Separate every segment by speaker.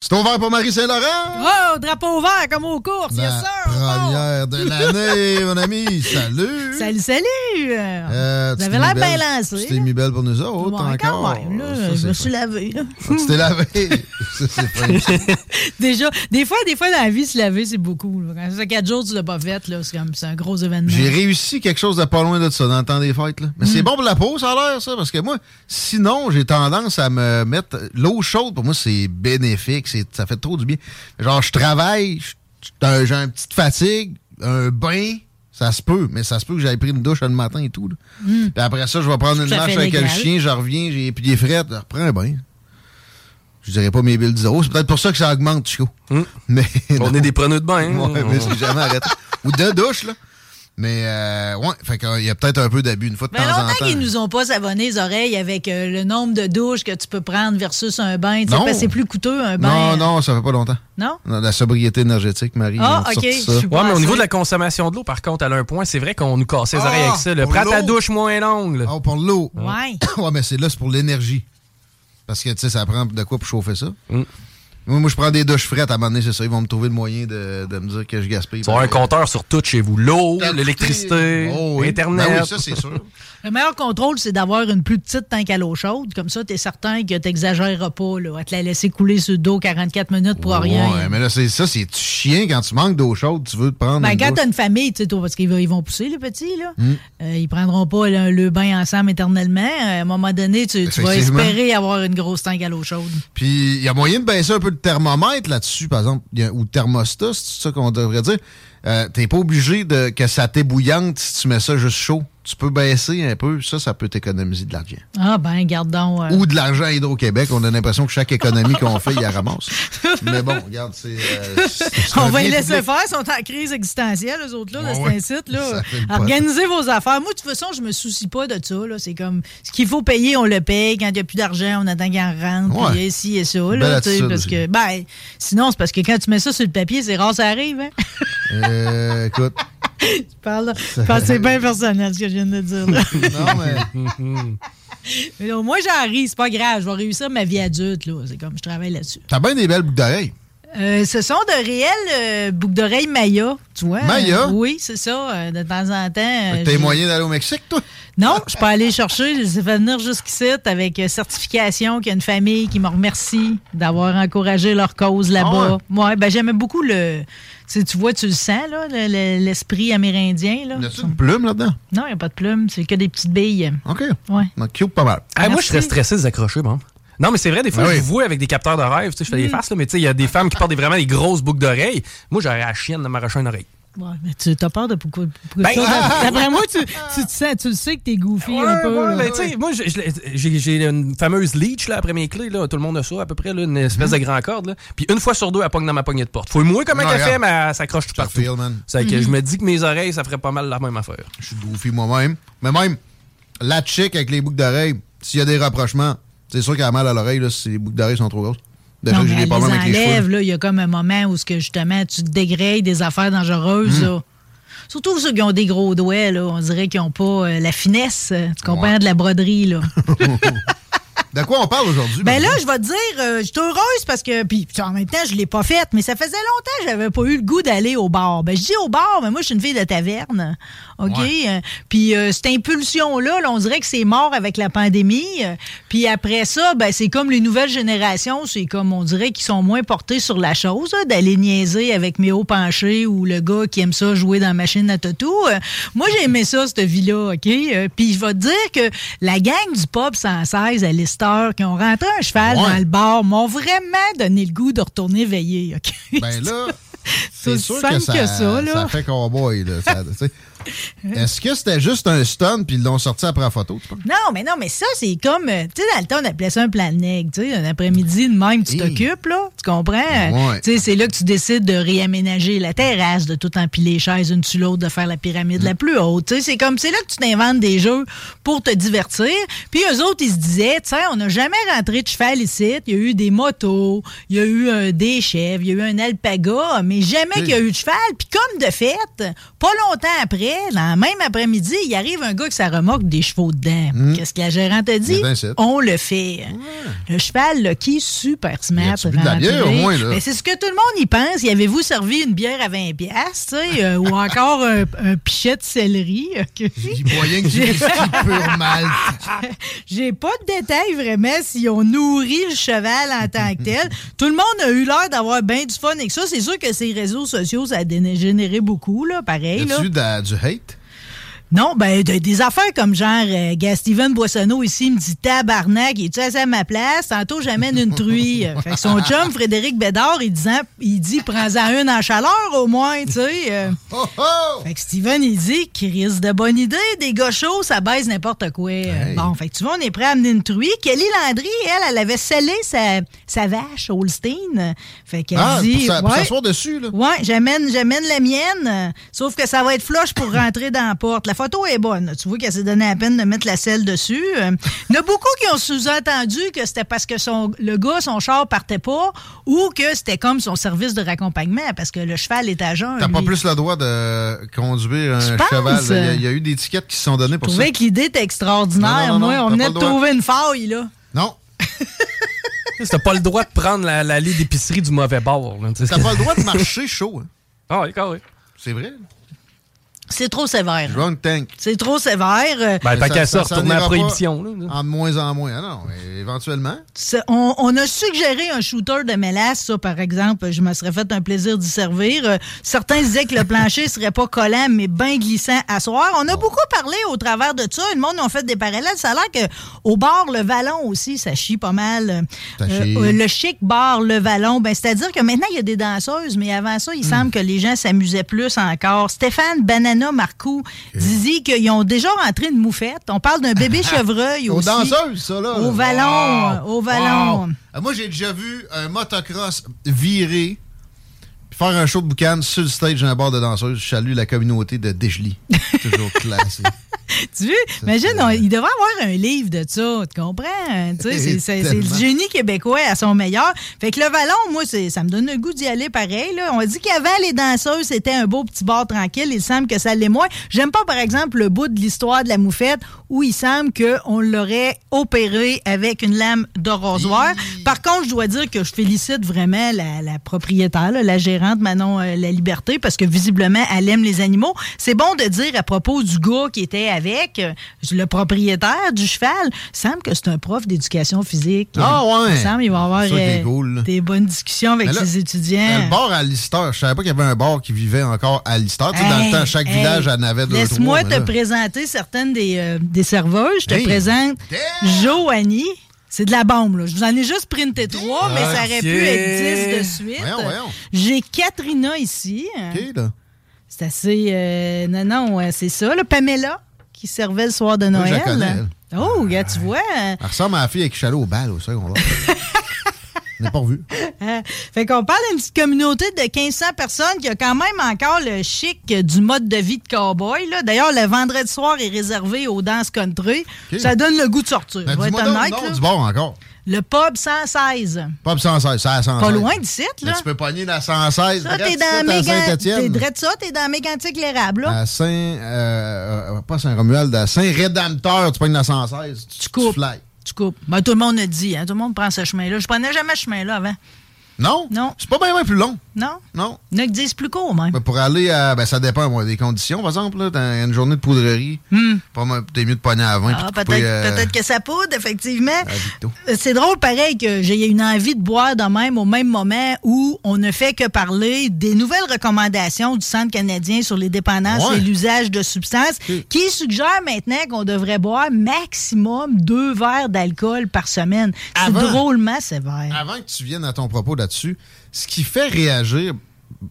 Speaker 1: C'est ouvert pour Marie Saint-Laurent!
Speaker 2: Oh, drapeau vert comme aux courses, yes sir!
Speaker 1: première de l'année, mon ami! Salut!
Speaker 2: Salut, salut!
Speaker 1: Euh,
Speaker 2: Vous avez l'air bien lancé.
Speaker 1: Tu t'es mis belle pour nous autres,
Speaker 2: quand
Speaker 1: encore.
Speaker 2: même, là,
Speaker 1: Ça,
Speaker 2: je me suis lavé. là.
Speaker 1: Ah, tu t'es lavé. Ça, c'est.
Speaker 2: Déjà, des fois, des fois dans la vie, se laver, c'est beaucoup. là. Quand ça fait quatre jours tu l'as pas fait, c'est comme c'est un gros événement.
Speaker 1: J'ai réussi quelque chose de pas loin de ça dans le temps des fêtes. Là. Mais
Speaker 2: Mm.
Speaker 1: c'est bon pour la peau, ça a l'air, ça, parce que moi, sinon, j'ai tendance à me mettre. L'eau chaude, pour moi, c'est bénéfique. C'est- Ça fait trop du bien. Genre, je travaille, j'ai j'ai une petite fatigue, un bain, ça se peut, mais ça se peut que j'aille pris une douche le matin et tout. là.
Speaker 2: Mm.
Speaker 1: Puis après ça, je vais prendre une marche avec le chien, je reviens, j'ai les pieds frettes, je reprends un bain. Je dirais pas mes billes zéro. C'est peut-être pour ça que ça augmente, Chico. Mais
Speaker 3: On
Speaker 1: non.
Speaker 3: est des preneurs de bain. hein.
Speaker 1: Ouais, mais c'est jamais arrêté. Ou de douche, là. Mais, euh, ouais, fait qu'il y a peut-être un peu d'abus une fois de
Speaker 2: Mais
Speaker 1: temps en
Speaker 2: longtemps
Speaker 1: temps.
Speaker 2: qu'ils nous ont pas savonné les oreilles avec euh, le nombre de douches que tu peux prendre versus un bain. tu sais,
Speaker 1: Non.
Speaker 2: parce que c'est plus coûteux, un bain.
Speaker 1: Non, non, ça fait pas longtemps.
Speaker 2: Non?
Speaker 1: Non, La sobriété énergétique, Marie.
Speaker 2: Ah,
Speaker 1: ont
Speaker 2: ok.
Speaker 1: ça.
Speaker 2: Je suis
Speaker 3: Ouais, mais au niveau de la consommation de l'eau, par contre, elle a un point. C'est vrai qu'on nous cassait les
Speaker 1: Ah,
Speaker 3: oreilles avec ça. là.
Speaker 1: pour
Speaker 3: Prends ta douche moins longue. là.
Speaker 1: Ah, pour l'eau.
Speaker 2: Ouais.
Speaker 1: ouais, mais c'est là, c'est pour l'énergie. Parce que, tu sais, ça prend de quoi pour chauffer ça?
Speaker 3: Mm.
Speaker 1: Moi, moi, je prends des douches frettes à un moment donné, c'est ça. Ils vont me trouver le moyen de, de me dire que je gaspille.
Speaker 3: Tu vas avoir un compteur sur tout chez vous. L'eau, l'électricité,
Speaker 1: Oh, oui.
Speaker 3: Internet.
Speaker 1: Ben oui, ça, c'est sûr.
Speaker 2: Le meilleur contrôle, c'est d'avoir une plus petite tank à l'eau chaude. Comme ça, tu es certain que tu n'exagéreras pas là, à te la laisser couler sur le dos 44 minutes pour rien.
Speaker 1: Ouais, mais là, c'est ça, c'est chien quand tu manques d'eau chaude, tu veux te prendre
Speaker 2: Ben,
Speaker 1: une
Speaker 2: quand
Speaker 1: douche.
Speaker 2: t'as une famille, tu sais, toi, parce qu'ils vont- ils vont pousser, les petits, là.
Speaker 1: Mm.
Speaker 2: Euh, ils prendront pas le, le bain ensemble éternellement. À un moment donné, tu, tu vas espérer avoir une grosse tank à l'eau chaude.
Speaker 1: Puis il y a moyen de baisser un peu thermomètre là-dessus, par exemple, ou thermostat, c'est ça qu'on devrait dire. Euh, T'es pas obligé de que ça t'ébouillante si tu mets ça juste chaud. Tu peux baisser un peu, ça, ça peut t'économiser de l'argent.
Speaker 2: Ah, ben, garde donc. euh,
Speaker 1: Ou de l'argent à Hydro-Québec. On a l'impression que chaque économie qu'on fait, il la ramasse. Mais bon, regarde, c'est. euh, c'est- c'est
Speaker 2: On
Speaker 1: un
Speaker 2: va les laisser
Speaker 1: public.
Speaker 2: faire, ils sont en crise existentielle, eux autres, là,
Speaker 1: Ouais,
Speaker 2: de
Speaker 1: ouais.
Speaker 2: là.
Speaker 1: Ça fait le pot.
Speaker 2: Organisez vos affaires. Moi, de toute façon, je me soucie pas de ça, là. C'est comme, ce qu'il faut payer, on le paye. Quand il n'y a plus d'argent, on attend qu'il en rentre, puis ici et ça, là, parce
Speaker 1: aussi.
Speaker 2: que, ben, sinon, c'est parce que quand tu mets ça sur le papier, c'est rare, ça arrive, hein.
Speaker 1: Euh, écoute.
Speaker 2: Je parle, c'est bien personnel, ce que je viens de dire, là.
Speaker 1: non, mais.
Speaker 2: Mais au moins, j'en ris, c'est pas grave. Je vais réussir ma vie adulte, là. C'est comme, je travaille là-dessus.
Speaker 1: T'as bien des belles boucles d'oreilles.
Speaker 2: Euh, ce sont de réelles euh, boucles d'oreilles Maya, tu vois.
Speaker 1: Maya?
Speaker 2: Euh, oui, c'est ça. euh, de temps en temps. euh,
Speaker 1: T'as moyens d'aller au Mexique, toi?
Speaker 2: Non, je peux aller chercher. Je les ai fait venir jusqu'ici avec euh, certification qu'il y a une famille qui me remercie d'avoir encouragé leur cause là-bas.
Speaker 1: Ah
Speaker 2: ouais? ben j'aimais beaucoup le. Tu sais, tu vois, tu le sens, là, le- le- l'esprit amérindien. Là.
Speaker 1: Y a-tu une plume là-dedans?
Speaker 2: Non, il n'y a pas de plume, c'est que des petites billes.
Speaker 1: OK.
Speaker 2: Ouais.
Speaker 1: Donc, cute pas mal.
Speaker 3: Ah, moi, je serais stressé de les accrocher, bon. Non, mais c'est vrai, des fois,
Speaker 1: Ben
Speaker 3: je vous vois avec des capteurs de rêve. Tu sais, je fais
Speaker 2: Mm.
Speaker 3: des faces, là, mais tu sais, il y a des femmes qui portent des- vraiment des grosses boucles d'oreilles. Moi, j'aurais la chienne de m'arracher une oreille.
Speaker 2: Ouais, mais tu as peur de pourquoi. pourquoi
Speaker 3: Ben,
Speaker 2: ça?
Speaker 3: ah!
Speaker 2: D'après moi, tu, sens, tu le sais que t'es goofy un
Speaker 3: Ouais,
Speaker 2: peu.
Speaker 3: ouais,
Speaker 2: là.
Speaker 3: mais tu sais, moi, j'ai une fameuse leech là, après mes clés. Là. Tout le monde a ça, à peu près, là, une espèce de grand corde. Là. Puis une fois sur deux, elle pogne dans ma poignée de porte. Faut
Speaker 1: Non,
Speaker 3: elle fait,
Speaker 1: regarde.
Speaker 3: mais elle s'accroche tout partout.
Speaker 1: feel, man.
Speaker 3: C'est que je me dis que mes oreilles, ça ferait pas mal la même affaire.
Speaker 1: Je suis goofy moi-même. Mais même, la chick avec les boucles d'oreilles, s'il y a des rapprochements, c'est sûr qu'elle a mal à l'oreille là, si les boucles d'oreilles sont trop grosses. Déjà j'ai des problèmes avec les
Speaker 2: enlève,
Speaker 1: cheveux.
Speaker 2: là. Il y a comme un moment où ce que, justement tu te dégrades des affaires dangereuses.
Speaker 1: Hmm.
Speaker 2: là. Surtout ceux qui ont des gros doigts, là, on dirait qu'ils n'ont pas euh, la finesse, tu comprends,
Speaker 1: Ouais.
Speaker 2: de la broderie. Là.
Speaker 1: De quoi on parle aujourd'hui?
Speaker 2: Ben là, je vais te dire, euh, je suis heureuse parce que, puis en même temps, je l'ai pas faite, mais ça faisait longtemps que j'avais pas eu le goût d'aller au bar. Ben je dis au bar, mais moi, je suis une fille de taverne, OK? Euh, Puis euh, cette impulsion-là, là, on dirait que c'est mort avec la pandémie. Euh, Puis après ça, ben c'est comme les nouvelles générations, c'est comme, on dirait qu'ils sont moins portés sur la chose, d'aller niaiser avec mes hauts penchés ou le gars qui aime ça jouer dans la machine à tatou. Moi, j'ai aimé ça, cette vie-là, OK? Puis je vais te dire que la gang du pop 116 à Lister qui ont rentré un cheval
Speaker 1: Ouais.
Speaker 2: dans le bar m'ont vraiment donné le goût de retourner veiller, OK?
Speaker 1: Ben là,
Speaker 2: C'est
Speaker 1: sûr
Speaker 2: simple
Speaker 1: que ça,
Speaker 2: que ça, là.
Speaker 1: fait cowboy. Là. Ça-. Est-ce que c'était juste un stun puis ils l'ont sorti après la photo? tu?
Speaker 2: Non, mais non, mais ça, c'est comme, euh, tu sais, dans le temps, on appelait ça un plan nègre, tu sais, un après-midi de même, tu t'occupes, là, tu comprends?
Speaker 1: Ouais.
Speaker 2: Tu sais, c'est là que tu décides de réaménager la terrasse, de tout empiler les chaises une sur l'autre, de faire la pyramide
Speaker 1: Mm.
Speaker 2: la plus haute, tu sais, c'est comme, c'est là que tu t'inventes des jeux pour te divertir. Puis eux autres, ils se disaient, tu sais, on n'a jamais rentré de cheval ici, il y a eu des motos, il y a eu euh, des chèvres, il y a eu un alpaga, mais jamais qu'il y a eu de cheval. Puis comme de fait, pas longtemps après, dans même après-midi, il arrive un gars qui ça remorque des chevaux dedans. Qu'est-ce que la gérante a dit?
Speaker 1: C'est ça.
Speaker 2: On le fait. Le cheval, qui est super smart. Mais c'est ce que tout le monde y pense. Y avez-vous servi une bière à 20 piastres, tu sais, euh, ou encore un, un pichet de céleri? ok?
Speaker 1: Il moyen que j'ai mal.
Speaker 2: J'ai pas de détails vraiment si on nourrit le cheval en tant que tel. Tout le monde a eu l'air d'avoir bien du fun avec ça. C'est sûr que ces réseaux sociaux, ça a dégénéré beaucoup, là, pareil. Là.
Speaker 1: du hate?
Speaker 2: Non, ben de- des affaires comme genre, euh, gars, Steven Boissonneau ici me dit tabarnak, es-tu assis à ma place? Tantôt j'amène une truie. Fait que son chum, Frédéric Bédard, il, disant, il dit prends-en une en chaleur au moins, tu sais. euh.
Speaker 1: Oh oh!
Speaker 2: Fait que Steven, il dit qu'il risque de bonne idée, des gars chauds, ça baise n'importe quoi.
Speaker 1: Hey.
Speaker 2: Bon, fait que tu vois, on est prêt à amener une truie. Kelly Landry, elle, elle avait scellé sa, sa vache, Holstein. Fait qu'elle
Speaker 1: Ah,
Speaker 2: dit.
Speaker 1: pour
Speaker 2: ouais,
Speaker 1: dessus, là.
Speaker 2: Ouais, j'amène, j'amène la mienne, euh, sauf que ça va être flush pour rentrer dans la porte. La photo est bonne. Tu vois qu'elle s'est donné la peine de mettre la selle dessus. Euh, Il y en a beaucoup qui ont sous-entendu que c'était parce que son, le gars, son char partait pas ou que c'était comme son service de raccompagnement parce que le cheval est à jeun.
Speaker 1: T'as pas plus le droit de conduire un
Speaker 2: Tu
Speaker 1: cheval. Il y, a- il y a eu des tickets qui se sont donnés
Speaker 2: Je
Speaker 1: pour ça.
Speaker 2: trouvais que l'idée était extraordinaire.
Speaker 1: Non, non, non,
Speaker 2: Moi, on venait de trouver une faille, là.
Speaker 1: Non,
Speaker 3: T'as pas le droit de prendre la- l'allée d'épicerie du mauvais bord.
Speaker 1: t'as pas le droit de marcher chaud. hein.
Speaker 3: Ah oui, carré.
Speaker 1: C'est vrai.
Speaker 2: C'est trop sévère.
Speaker 1: Drunk tank.
Speaker 2: C'est trop sévère.
Speaker 3: Ben,
Speaker 1: ça-
Speaker 3: qu'à
Speaker 1: ça-
Speaker 3: retourner à la prohibition. là.
Speaker 1: En de moins en moins. Ah non, éventuellement.
Speaker 2: On, on a suggéré un shooter de mélasse, ça, par exemple. Je me serais fait un plaisir d'y servir. Euh, certains disaient que le plancher serait pas collant, mais bien glissant à soir. On a beaucoup parlé au travers de ça. Le monde a fait des parallèles. Ça a l'air qu'au bar, le vallon aussi, ça chie pas mal.
Speaker 1: Ça
Speaker 2: Euh,
Speaker 1: chie.
Speaker 2: euh, le chic bar, le vallon, ben, c'est-à-dire que maintenant, il y a des danseuses, mais avant ça, il
Speaker 1: Hmm.
Speaker 2: semble que les gens s'amusaient plus encore. Stéphane Banana Marcoux disait qu'ils ont déjà rentré une moufette. On parle d'un bébé chevreuil
Speaker 1: Aux
Speaker 2: aussi.
Speaker 1: danseuses, ça, là.
Speaker 2: Au vallon, au vallon.
Speaker 1: Wow. Ah, Moi, j'ai déjà vu un motocross virer puis faire un show de boucan sur le stage d'un bar de danseuses. Je salue la communauté de Dégely. Toujours classé.
Speaker 2: Tu vois? Imagine, on- il devrait avoir un livre de ça, tu comprends? C'est- le génie québécois à son meilleur. Fait que le Vallon, moi, ça me donne le goût d'y aller pareil. Là. On dit qu'avant, les danseuses, c'était un beau petit bar tranquille. Il semble que ça l'est moins. J'aime pas, par exemple, le bout de l'histoire de la moufette où il semble qu'on l'aurait opéré avec une lame de rasoir. Par contre, je dois dire que je félicite vraiment la, la propriétaire, là, la gérante Manon euh, La Liberté, parce que visiblement, elle aime les animaux. C'est bon de dire à propos du gars qui était avec, euh, le propriétaire du cheval, il semble que c'est un prof d'éducation physique.
Speaker 1: Ah ouais.
Speaker 2: Il semble qu'il va avoir euh,
Speaker 1: cool,
Speaker 2: des bonnes discussions avec
Speaker 1: là,
Speaker 2: ses étudiants.
Speaker 1: Le bar à Lister, je savais pas qu'il y avait un bar qui vivait encore à Lister. Tu sais, dans le temps, chaque
Speaker 2: hey,
Speaker 1: village en avait deux
Speaker 2: Laisse-moi te
Speaker 1: là-
Speaker 2: présenter certaines des, euh, des serveuses. Je te
Speaker 1: Hey,
Speaker 2: présente
Speaker 1: damn!
Speaker 2: Joanie. C'est de la bombe, là. Je vous en ai juste printé trois, mais ça aurait pu être dix de suite.
Speaker 1: Voyons, voyons.
Speaker 2: J'ai Katrina ici. C'est assez. euh, non, non, c'est ça. Là. Pamela, qui servait le soir de
Speaker 1: je la
Speaker 2: Noël.
Speaker 1: connais, elle.
Speaker 2: Oh, tu vois. euh,
Speaker 1: Elle ressemble à la fille avec allé au bal au secondaire. Je n'ai pas revu.
Speaker 2: Hein? Fait qu'on parle d'une petite communauté de 1500 personnes qui a quand même encore le chic du mode de vie de cowboy. D'ailleurs, le vendredi soir est réservé aux danses country. Ça donne le goût de sortir.
Speaker 1: Ben, donc
Speaker 2: honnête,
Speaker 1: le du encore.
Speaker 2: Le pub 116.
Speaker 1: Pop 116, ça à 116.
Speaker 2: Pas loin d'ici,
Speaker 1: Mais
Speaker 2: là.
Speaker 1: tu peux pogner la 116.
Speaker 2: Ça, t'es dans
Speaker 1: ici, à
Speaker 2: Mégan... T'es ça, t'es dans Mégantic l'érable, là.
Speaker 1: À Saint... euh, euh, pas Saint-Romuald, à Saint-Rédempteur, tu pognes la 116. Tu,
Speaker 2: coupes.
Speaker 1: fly.
Speaker 2: Tu coupes. Ben, tout le monde a dit, hein, tout le monde prend ce chemin-là. Je prenais jamais ce chemin-là avant.
Speaker 1: Non?
Speaker 2: Non.
Speaker 1: C'est pas bien plus long.
Speaker 2: Non?
Speaker 1: Non.
Speaker 2: Il y en a qui disent plus court, même.
Speaker 1: Ben, pour aller à. Ben, ça dépend moi, des conditions. Par exemple, là, t'as une journée de poudrerie. Mal- T'es mieux de pogner à 20.
Speaker 2: Hmm. Ah, peut-être
Speaker 1: euh,
Speaker 2: peut-être que ça poudre, effectivement. Euh, C'est drôle, pareil, que j'ai une envie de boire de même au même moment où on ne fait que parler des nouvelles recommandations du Centre canadien sur les dépendances
Speaker 1: Ouais.
Speaker 2: et l'usage de substances, qui suggère maintenant qu'on devrait boire maximum deux verres d'alcool par semaine. C'est drôlement sévère.
Speaker 1: Avant que tu viennes à ton propos là-dessus, ce qui fait réagir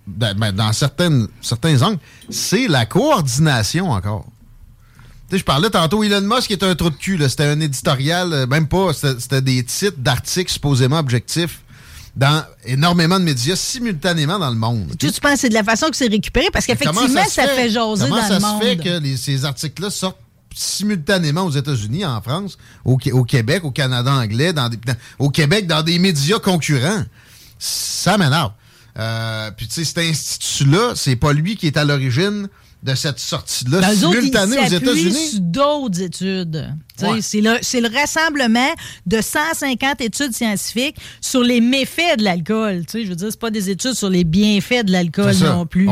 Speaker 1: ben, ben, dans certaines, certains angles, c'est la coordination encore. Je parlais tantôt, Elon Musk est un trou de cul. C'était un éditorial, euh, même pas, c'était des titres d'articles supposément objectifs dans énormément de médias simultanément dans le monde.
Speaker 2: Tu, tu penses que c'est de la façon que c'est récupéré? Parce qu'effectivement,
Speaker 1: Comment
Speaker 2: ça,
Speaker 1: se
Speaker 2: fait jaser
Speaker 1: comment
Speaker 2: dans
Speaker 1: ça
Speaker 2: le
Speaker 1: se
Speaker 2: monde.
Speaker 1: fait que les- ces articles-là sortent simultanément aux États-Unis, en France, au, Qué- au Québec, au Canada anglais, dans des, dans- au Québec, dans des médias concurrents? Ça m'énerve. Euh, puis, tu sais, cet institut-là, c'est pas lui qui est à l'origine de cette sortie-là simultanée aux États-Unis.
Speaker 2: d'autres études.
Speaker 1: Ouais.
Speaker 2: C'est le, rassemblement de 150 études scientifiques sur les méfaits de l'alcool. Je veux dire, c'est pas des études sur les bienfaits de l'alcool non plus.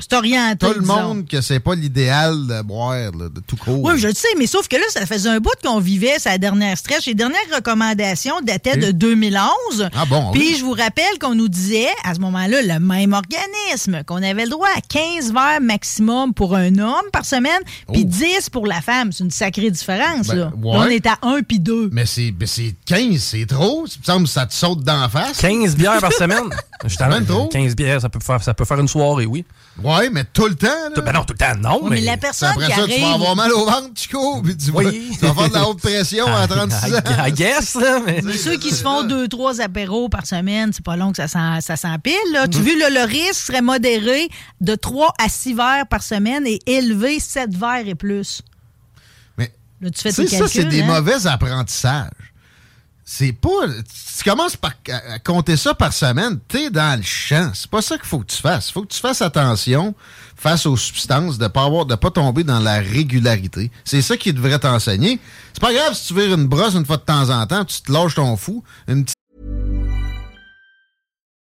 Speaker 2: C'est orienté.
Speaker 1: Tout le
Speaker 2: disons.
Speaker 1: monde que c'est pas l'idéal de boire, là, de tout court.
Speaker 2: Oui, je le sais, mais sauf que là, ça faisait un bout qu'on vivait sa dernière stretch. Les dernières recommandations dataient de 2011.
Speaker 1: Ah bon,
Speaker 2: Puis
Speaker 1: oui.
Speaker 2: je vous rappelle qu'on nous disait, à ce moment-là, le même organisme, qu'on avait le droit à 15 verres maximum pour un homme par semaine, puis
Speaker 1: Oh.
Speaker 2: 10 pour la femme. C'est une sacrée différence,
Speaker 1: Ben,
Speaker 2: là.
Speaker 1: ouais.
Speaker 2: Là, on est à 1 puis 2.
Speaker 1: Mais c'est mais c'est 15, c'est trop. Ça me semble que ça te saute d'en face.
Speaker 3: 15 bières par semaine? Je t'en-
Speaker 1: même trop.
Speaker 3: 15 bières, ça peut, faire, ça peut faire une soirée, oui.
Speaker 1: Ouais, mais tout le temps. Là.
Speaker 3: Ben non, tout le temps, non.
Speaker 2: Ouais, mais
Speaker 3: mais
Speaker 2: la personne
Speaker 1: après
Speaker 2: qui
Speaker 1: ça,
Speaker 2: arrive...
Speaker 1: tu vas avoir mal au ventre, Chico, puis tu, vas,
Speaker 3: Oui.
Speaker 1: tu vas faire de la haute pression à 36 ans.
Speaker 3: I, guess, là, mais...
Speaker 2: Mais ceux qui se font deux, trois apéros par semaine, c'est pas long que ça s'empile. là. Tu vu, là, le risque serait modéré de 3 à 6 verres par semaine et élevé 7 verres et plus. Là, tu fais
Speaker 1: ça, c'est des
Speaker 2: hein?
Speaker 1: mauvais apprentissages. C'est pas. Tu commences par à- compter ça par semaine, t'es dans le champ. C'est pas ça qu'il faut que tu fasses. Il faut que tu fasses attention face aux substances, de pas avoir, de pas tomber dans la régularité. C'est ça qui devrait t'enseigner. C'est pas grave si tu vires une brosse une fois de temps en temps, tu te lâches ton fou, une petite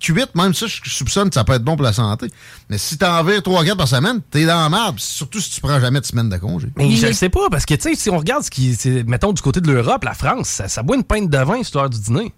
Speaker 1: Cuite, même ça, je soupçonne que ça peut être bon pour la santé. Mais si t'en vires 3-4 par semaine, t'es dans la merde, surtout si tu prends jamais de semaine de congé.
Speaker 3: Mais je le sais pas, parce que, tu sais, si on regarde ce qui. c'est- Mettons, du côté de l'Europe, la France, ça, ça boit une pinte de vin l'heure du dîner.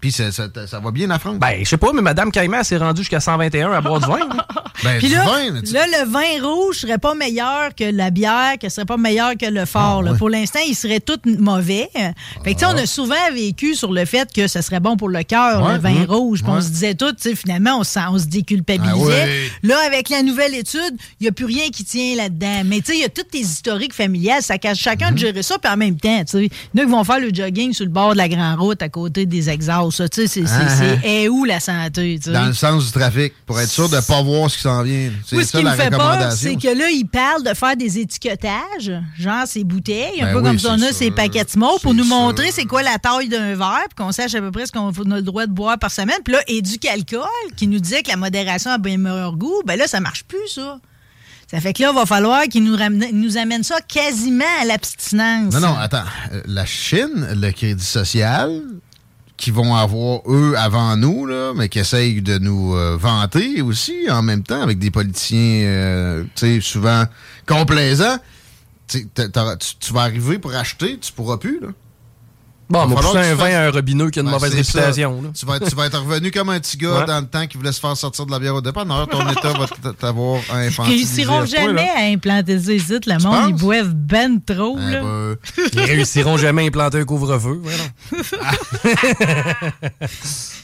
Speaker 1: Puis ça, ça- ça va bien la France?
Speaker 3: Ben, je sais pas, mais Madame Caïman s'est rendue jusqu'à 121 à boire du vin. là.
Speaker 1: Ben,
Speaker 2: Puis là,
Speaker 1: vin, mais tu-
Speaker 2: là, le vin rouge serait pas meilleur que la bière, que serait pas meilleur que le fort.
Speaker 1: Ah,
Speaker 2: là. Pour l'instant, il serait tout mauvais. Fait que, tu sais, on a souvent vécu sur le fait que ça serait bon pour le cœur,
Speaker 1: Ouais,
Speaker 2: le vin
Speaker 1: mhm.
Speaker 2: rouge. On se disait tout, finalement, on, on se déculpabilisait.
Speaker 1: Ah ouais.
Speaker 2: Là, avec la nouvelle étude, il n'y a plus rien qui tient là-dedans. Mais tu sais, il y a toutes tes historiques familiales. Ça cache chacun de gérer ça. Puis en même temps, tu sais, qui vont faire le jogging sur le bord de la grande route à côté des exhausts. Tu sais, c'est-
Speaker 1: Ah, ah.
Speaker 2: où la santé?
Speaker 1: dans le sens du trafic, pour être sûr de pas voir ce qui s'en vient. C'est
Speaker 2: Oui, ce
Speaker 1: ça
Speaker 2: qui
Speaker 1: la
Speaker 2: me fait peur, c'est que là, ils parlent de faire des étiquetages, genre ces bouteilles, un
Speaker 1: Ben
Speaker 2: peu
Speaker 1: oui,
Speaker 2: comme si on a
Speaker 1: ça.
Speaker 2: ces paquets de smoke, pour nous
Speaker 1: ça.
Speaker 2: montrer c'est quoi la taille d'un verre, puis qu'on sache à peu près ce qu'on a le droit de boire par semaine. Puis là, Éduc Alcool, qui nous disait que la modération a bien meilleur goût, ben là, ça marche plus, ça. Ça fait que là, il va falloir qu'ils nous, ramènent- nous amènent ça quasiment à l'abstinence.
Speaker 1: Non, non, attends. Euh, La Chine, le crédit social, qui vont avoir eux avant nous, là, mais qui essayent de nous euh, vanter aussi en même temps avec des politiciens, euh, tu sais, souvent complaisants. tu, tu vas arriver pour acheter, tu pourras plus. Là.
Speaker 3: Bon, on
Speaker 1: va
Speaker 3: pousser un vin à un robineux qui a une
Speaker 1: Ben,
Speaker 3: mauvaise réputation. là.
Speaker 1: Tu vas, être, tu vas être revenu comme un petit gars
Speaker 3: Ouais.
Speaker 1: dans le temps qui voulait se faire sortir de la bière au dépanneur. Ton état va t'avoir
Speaker 2: Ils
Speaker 1: infantilisé.
Speaker 2: réussiront
Speaker 1: à point, là.
Speaker 2: jamais à implanter ça ici. Le monde, ils boivent ben trop.
Speaker 1: Eh
Speaker 2: là.
Speaker 1: ben,
Speaker 3: Ils réussiront jamais à implanter un couvre-feu.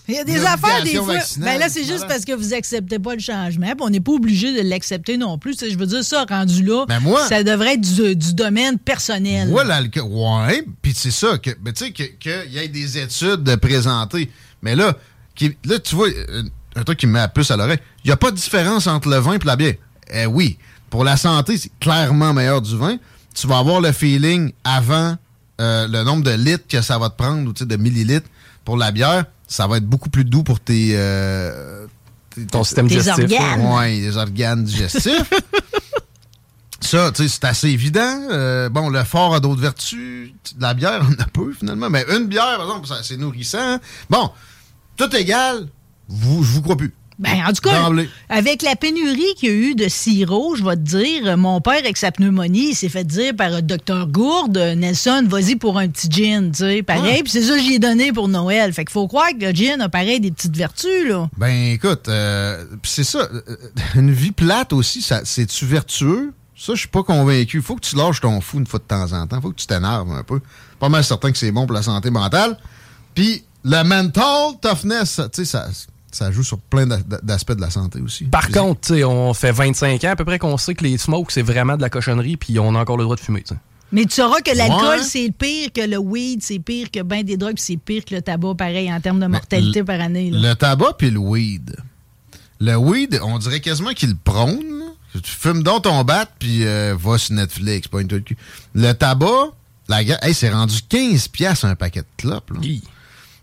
Speaker 2: Il y a des
Speaker 1: Une
Speaker 2: affaires, des fois. Ben là, c'est juste
Speaker 1: voilà.
Speaker 2: parce que vous acceptez pas le changement. puis on n'est pas obligé de l'accepter non plus. Je veux dire, ça, rendu là,
Speaker 1: Ben moi-
Speaker 2: ça devrait être du, du domaine personnel.
Speaker 1: Moi, l'alcool. Ouais, puis c'est ça. Que, ben, tu sais, qu'il que y ait des études de présenter. Mais là, qui- là, tu vois, euh, un truc qui me met la puce à l'oreille. Il n'y a pas de différence entre le vin et la bière. Eh oui. Pour la santé, c'est clairement meilleur du vin. Tu vas avoir le feeling avant euh, le nombre de litres que ça va te prendre, ou tu sais, de millilitres. Pour la bière, ça va être beaucoup plus doux pour tes. euh, tes-
Speaker 3: Ton système
Speaker 2: Tes
Speaker 3: digestif.
Speaker 2: organes.
Speaker 1: Ouais, les organes digestifs. Ça, tu sais, c'est assez évident. Euh, bon, le fort a d'autres vertus. La bière, on en a peu, finalement. Mais une bière, par exemple, c'est nourrissant. Bon, tout égal, vous, je vous crois plus.
Speaker 2: Ben, en tout cas, avec la pénurie qu'il y a eu de sirop, je vais te dire, mon père, avec sa pneumonie, il s'est fait dire par le docteur Gourde, Nelson, vas-y pour un petit gin, tu sais, pareil. Puis c'est ça que j'y ai donné pour Noël. Fait qu'il faut croire que le gin a pareil des petites vertus, là.
Speaker 1: Ben, écoute, euh, c'est ça. euh, une vie plate aussi, ça, c'est-tu vertueux? Ça, je suis pas convaincu. Faut que tu lâches ton fou une fois de temps en temps. Faut que tu t'énerves un peu. Pas mal certain que c'est bon pour la santé mentale. Puis le mental toughness, tu sais, ça, ça joue sur plein d'a- d'aspects de la santé aussi.
Speaker 3: Par
Speaker 1: Physique.
Speaker 3: contre, tu sais, on fait 25 ans à peu près qu'on sait que les smokes, c'est vraiment de la cochonnerie, puis on a encore le droit de fumer.
Speaker 2: Mais tu sauras que l'alcool,
Speaker 1: Ouais.
Speaker 2: c'est pire que le weed, c'est pire que ben des drogues, puis c'est pire que le tabac, pareil, en termes de mortalité
Speaker 1: le-
Speaker 2: par année. là.
Speaker 1: Le tabac puis le weed. Le weed, on dirait quasiment qu'il le prône. Tu fumes donc ton bat puis euh, va sur Netflix, pas une de cul. Le tabac, la hey, c'est rendu 15 pièces un paquet de clopes. là.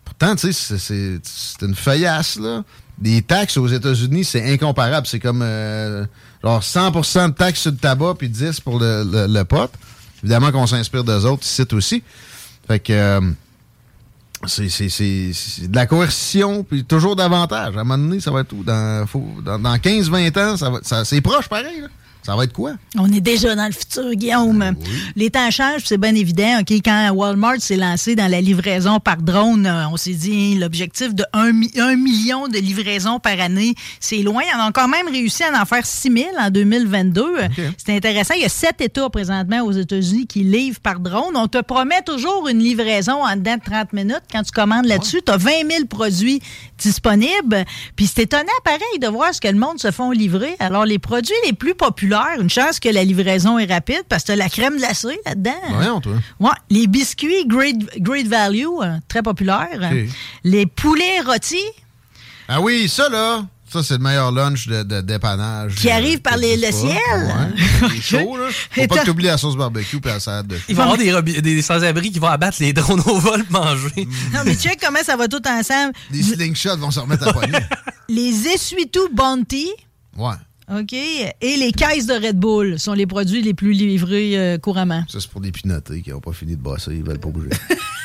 Speaker 1: Pourtant, tu sais, c'est- une feuillasse, là. Les taxes aux États-Unis, c'est incomparable. C'est comme euh, genre 100% de taxes sur le tabac puis 10 pour le, le, le pot. Évidemment qu'on s'inspire d'eux autres ici aussi. Fait que euh, c'est c'est- c'est- c'est de la coercition puis toujours davantage. À un moment donné, ça va être où? Dans, dans, dans 15-20 ans, ça va, ça, c'est proche pareil. Là. Ça va être quoi?
Speaker 2: On est déjà dans le futur, Guillaume. Les temps changent, c'est bien évident. ok? Quand Walmart s'est lancé dans la livraison par drone, euh, on s'est dit hein, l'objectif de 1 million de livraisons par année, c'est loin. On a quand même réussi à en faire 6 000 en 2022. C'est intéressant. Il y a sept États présentement aux États-Unis qui livrent par drone. On te promet toujours une livraison en dedans de 30 minutes. Quand tu commandes là-dessus, tu as 20 000 produits disponibles. Puis c'est étonnant, pareil, de voir ce que le monde se font livrer. Alors, les produits les plus populaires, une chance que la livraison est rapide parce que tu as la crème glacée là-dedans.
Speaker 1: Voyons, toi.
Speaker 2: Ouais, les biscuits Great, Great Value, euh, très populaires. Les poulets rôtis
Speaker 1: Ah oui, ça là, ça c'est le meilleur lunch de, de dépannage.
Speaker 2: Qui
Speaker 1: euh,
Speaker 2: arrive par les- le
Speaker 1: pas.
Speaker 2: ciel.
Speaker 1: Ouais, c'est chaud là. Faut
Speaker 2: Et
Speaker 1: pas que la sauce barbecue puis la salade de
Speaker 3: Il va y avoir des, des sans-abri qui vont abattre les drones au vol manger.
Speaker 2: Non, mais check comment ça va tout ensemble?
Speaker 1: Des slingshots vont se remettre à poigner.
Speaker 2: Les essuie-tout Bounty.
Speaker 1: Ouais.
Speaker 2: OK? Et les caisses de Red Bull sont les produits les plus livrés euh, couramment.
Speaker 1: Ça, c'est pour des pinotés qui n'ont pas fini de bosser, ils veulent pas bouger.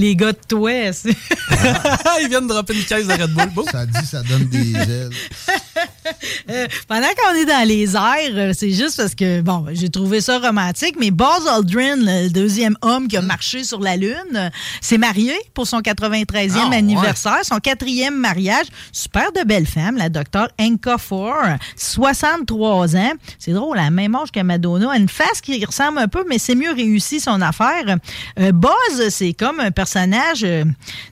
Speaker 2: Les gars de toi, c'est-
Speaker 3: Ils viennent de dropper une caisse de Red Bull.
Speaker 1: Ça dit, ça donne des ailes.
Speaker 2: Euh, pendant qu'on est dans les airs, euh, c'est juste parce que, bon, j'ai trouvé ça romantique, mais Buzz Aldrin, le deuxième homme qui a marché sur la Lune, s'est marié pour son 93e
Speaker 1: Ah, ouais.
Speaker 2: anniversaire, son quatrième mariage. Super de belle femme, la docteure Enka Four, 63 ans. C'est drôle, à la même âge que Madonna. Une face qui ressemble un peu, mais c'est mieux réussi son affaire. Euh, Buzz, c'est comme un personnage, euh,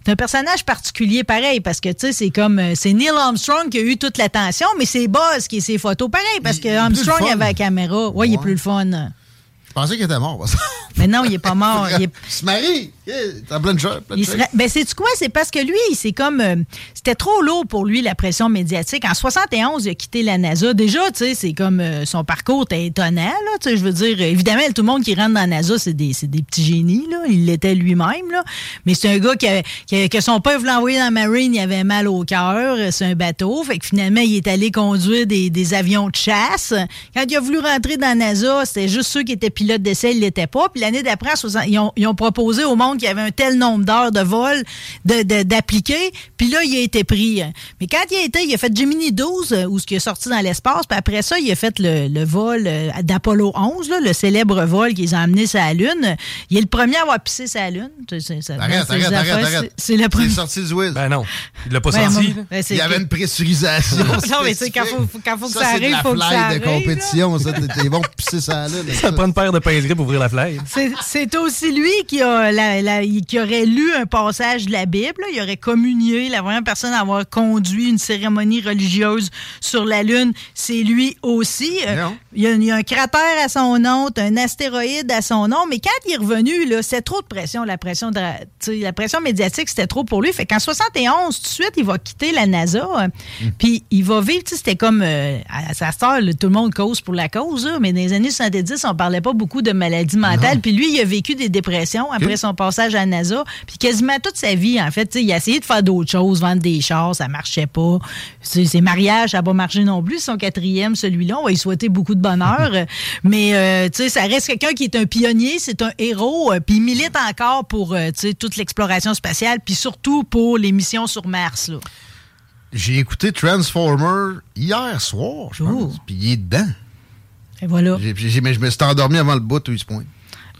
Speaker 2: c'est un personnage particulier pareil, parce que, tu sais, c'est comme, euh, c'est Neil Armstrong qui a eu toute l'attention, mais c'est Buzz qui est ses photos pareil, parce
Speaker 1: Il-
Speaker 2: que Armstrong avait la caméra. Ouais, il est plus le fun.
Speaker 1: Je pensais qu'il était mort.
Speaker 2: Mais non, il est pas mort. Il est-
Speaker 1: Il se marie. T'as plein de choses.
Speaker 2: ben, c'est quoi? C'est parce que lui, c'est comme. euh, c'était trop lourd pour lui, la pression médiatique. En 71, il a quitté la NASA. Déjà, tu sais, c'est comme. euh, son parcours était étonnant, là. Tu sais, je veux dire, évidemment, tout le monde qui rentre dans la NASA, c'est des, des petits génies, là. Il l'était lui-même, là. Mais c'est un gars qui, avait- qui avait- que son père voulait envoyer dans la Marine, il avait mal au cœur. euh, C'est un bateau. Fait que finalement, il est allé conduire des, des avions de chasse. Quand il a voulu rentrer dans la NASA, c'était juste ceux qui étaient pilote d'essai, il l'était pas. Puis l'année d'après, en 60 ils, ont, ils ont proposé au monde qu'il y avait un tel nombre d'heures de vol de- de- d'appliquer. Puis là, il a été pris. Mais quand il a été, il a fait Gemini 12, euh, où ce qui est sorti dans l'espace. Puis après ça, il a fait le, le vol euh, d'Apollo 11, là, le célèbre vol qu'ils ont amené sur la Lune. Il est le premier à avoir pissé sur la Lune. C'est- c'est- ça-
Speaker 1: Arrête,
Speaker 2: c'est-
Speaker 1: arrête,
Speaker 2: c'est-
Speaker 1: arrête,
Speaker 2: c'est-
Speaker 1: arrête.
Speaker 2: C'est le premier.
Speaker 1: C'est sorti du whiz.
Speaker 3: Ben non. Il l'a pas
Speaker 2: Ben,
Speaker 3: sorti.
Speaker 2: ben, c'est-
Speaker 1: Il y avait une pressurisation.
Speaker 2: Non, mais tu sais, quand faut, quand faut que ça,
Speaker 1: c'est de
Speaker 2: arrive,
Speaker 1: la
Speaker 2: faut que ça
Speaker 1: de
Speaker 2: arrive. là.
Speaker 1: compétition, ça. T'es t'es bon pour pisser ça.
Speaker 3: Ça prend une paire de pinceries pour ouvrir la.
Speaker 2: C'est- C'est aussi lui qui, a la- la- qui aurait lu un passage de la Bible. là. Il aurait communié, la première personne à avoir conduit une cérémonie religieuse sur la Lune. C'est lui aussi. Euh, il, y a, il y a un cratère à son nom, un astéroïde à son nom. Mais quand il est revenu, là, c'était trop de pression. La pression, de, la pression médiatique, c'était trop pour lui. Fait qu'en 71, tout de suite, il va quitter la NASA. euh, Puis il va vivre, c'était comme euh, à sa sœur, tout le monde cause pour la cause. là. mais dans les années 70, on parlait pas beaucoup de maladies mentales. Puis lui, il a vécu des dépressions après son passage à la NASA. Puis quasiment toute sa vie, en fait, il a essayé de faire d'autres choses, vendre des chars, ça marchait pas. Ses mariages, ça n'a pas marché non plus. Son quatrième, celui-là, on va lui souhaiter beaucoup de bonheur. mais euh, tu sais, ça reste quelqu'un qui est un pionnier, c'est un héros. euh, Puis il milite encore pour euh, tu sais, toute l'exploration spatiale, puis surtout pour les missions sur Mars. Là.
Speaker 1: J'ai écouté Transformer hier soir, je pense.
Speaker 2: Oh.
Speaker 1: Puis il est dedans.
Speaker 2: Et voilà.
Speaker 1: J'ai- j'ai- mais je me suis endormi avant le bout, où il se pointe.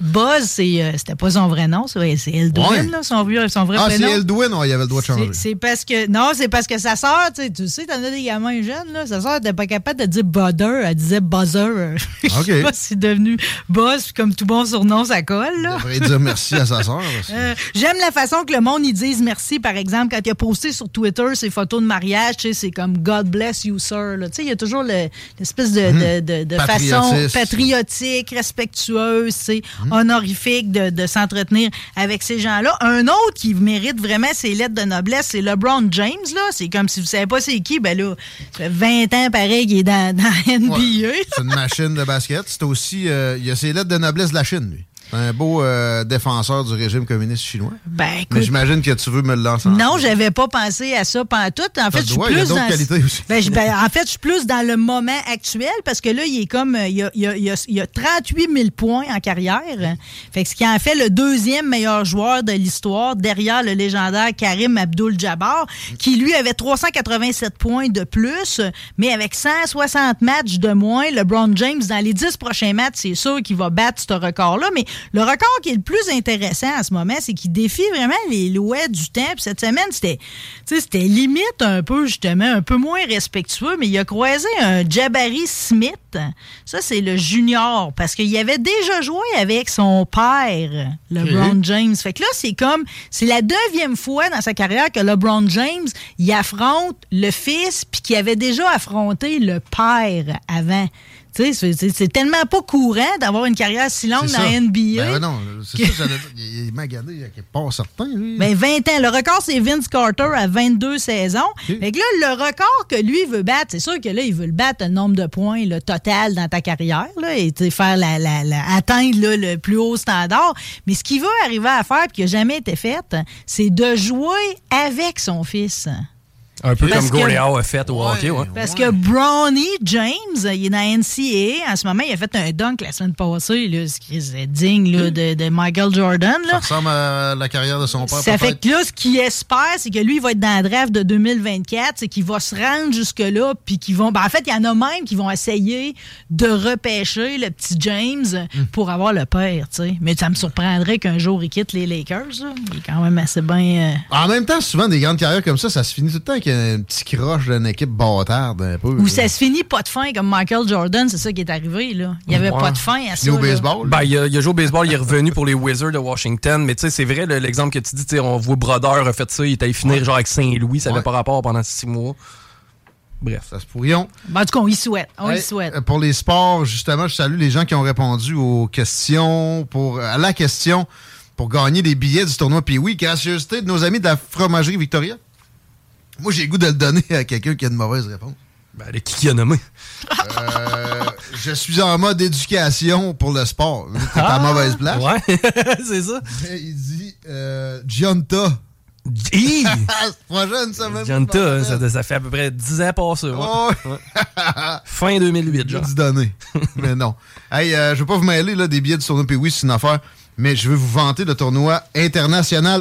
Speaker 2: Buzz, c'est, euh, c'était pas son vrai nom, c'est, c'est Eldwin,
Speaker 1: Ouais.
Speaker 2: là, son, vrai- son vrai
Speaker 1: Ah, c'est
Speaker 2: prénom.
Speaker 1: Eldwin, ouais, il avait le droit de changer.
Speaker 2: C'est, c'est parce que non, c'est parce que sa sœur, tu sais, tu sais, t'en as des gamins jeunes là, sa sœur était pas capable de dire Budder, elle disait Buzzer. Je sais pas si c'est devenu Buzz, puis comme tout bon surnom ça colle
Speaker 1: Il
Speaker 2: là.
Speaker 1: devrait dire merci à sa sœur.
Speaker 2: Euh, j'aime la façon que le monde ils disent merci par exemple quand il a posté sur Twitter ses photos de mariage, tu sais, c'est comme God bless you sir là. Tu sais, il y a toujours le- l'espèce de, de, de- de façon patriotique, respectueuse, c'est honorifique de, de s'entretenir avec ces gens-là. Un autre qui mérite vraiment ses lettres de noblesse, c'est LeBron James là, c'est comme si vous savez pas c'est qui, ben là, ça fait 20 ans pareil qu'il est dans, dans NBA.
Speaker 1: Ouais, c'est une machine de basket. C'est aussi. euh, il a ses lettres de noblesse de la Chine, lui. Un beau euh, défenseur du régime communiste chinois.
Speaker 2: Ben
Speaker 1: Mais j'imagine que tu veux me le lancer.
Speaker 2: Non, j'avais pas pensé à ça tout. En fait, je suis plus dans
Speaker 1: aussi.
Speaker 2: Ben, ben, en fait, je suis plus dans le moment actuel parce que là, il est comme euh, il y a, il y a- il y a- il y a 38 000 points en carrière. Fait que ce qui en fait le deuxième meilleur joueur de l'histoire derrière le légendaire Karim Abdul-Jabbar, qui lui avait 387 points de plus, mais avec 160 matchs de moins, LeBron James dans les 10 prochains matchs, c'est sûr qu'il va battre ce record-là. Mais le record qui est le plus intéressant en ce moment, c'est qu'il défie vraiment les lois du temps. Puis cette semaine, c'était, limite un peu, justement, un peu moins respectueux, mais il a croisé un Jabari Smith. Ça, c'est le junior, parce qu'il avait déjà joué avec son père, LeBron James. Fait que là, c'est comme, c'est la deuxième fois dans sa carrière que LeBron James, il affronte le fils, puis qu'il avait déjà affronté le père avant. C'est- tellement pas courant d'avoir une carrière si longue dans la NBA.
Speaker 1: Ben non, c'est ça. Il est magané, il est pas certain, lui.
Speaker 2: Ben, 20 ans. Le record, c'est Vince Carter à 22 saisons. Fait que là, le record que lui veut battre, c'est sûr que là, il veut le battre le nombre de points le total dans ta carrière, là, et faire la, la- la- atteindre là, le plus haut standard. Mais ce qu'il veut arriver à faire, puis qui n'a jamais été fait, c'est de jouer avec son fils.
Speaker 3: Un peu
Speaker 2: Parce
Speaker 3: comme Howe a fait au
Speaker 1: Ouais.
Speaker 3: hockey, ouais.
Speaker 2: Parce que Bronny James, il est dans NCAA. En ce moment, il a fait un dunk la semaine passée. Là, ce qui est digne là, de, de Michael Jordan.
Speaker 1: Ça
Speaker 2: Là.
Speaker 1: ressemble à la carrière de son père.
Speaker 2: Ça fait que là, ce qu'il espère, c'est que lui, il va être dans la draft de 2024, c'est qu'il va se rendre jusque-là, puis qu'ils vont. Ben, en fait, il y en a même qui vont essayer de repêcher le petit James
Speaker 1: Hmm.
Speaker 2: pour avoir le père, tu sais. Mais ça me surprendrait qu'un jour il quitte les Lakers. là. Il est quand même assez bien. euh,
Speaker 1: En même temps, souvent, des grandes carrières comme ça, ça se finit tout le temps avec un petit croche d'une équipe bâtarde, un peu.
Speaker 2: Ou ça se finit pas de fin, comme Michael Jordan, c'est ça qui est arrivé, là. Il n'y avait
Speaker 1: Ouais.
Speaker 2: pas de fin à ça.
Speaker 1: Fini au baseball.
Speaker 3: Ben, il a, il a joué au baseball, il est revenu pour les Wizards de Washington. Mais tu sais, c'est vrai, le- l'exemple que tu dis, on voit Brodeur a fait ça, il est allé finir genre avec Saint-Louis, ça
Speaker 1: Ouais.
Speaker 3: n'avait pas rapport pendant six mois. Bref.
Speaker 1: Ça se pourrions.
Speaker 2: Ben, en tout cas, on y souhaite. On y
Speaker 1: Hey,
Speaker 2: souhaite.
Speaker 1: euh, Pour les sports, justement, je salue les gens qui ont répondu aux questions, pour, à la question pour gagner des billets du tournoi. Puis oui, gracieuseté de nos amis de la fromagerie Victoria. Moi, j'ai le goût de le donner à quelqu'un qui a une mauvaise réponse.
Speaker 3: Ben, le qui qui a nommé?
Speaker 1: Euh, je suis en mode éducation pour le sport. T'es à mauvaise place.
Speaker 3: Ouais, c'est ça.
Speaker 1: Il dit euh, Gianta
Speaker 3: Hi!
Speaker 1: Jeune, ça, même.
Speaker 3: Hein, ça, ça fait à peu près 10 ans passés. ouais.
Speaker 1: Oh,
Speaker 3: Fin 2008,
Speaker 1: j'ai
Speaker 3: genre.
Speaker 1: dû donner. mais non. Hey, euh, je veux pas vous mêler là, des billets du tournoi Pee-Wee, c'est une affaire, mais je veux vous vanter le tournoi international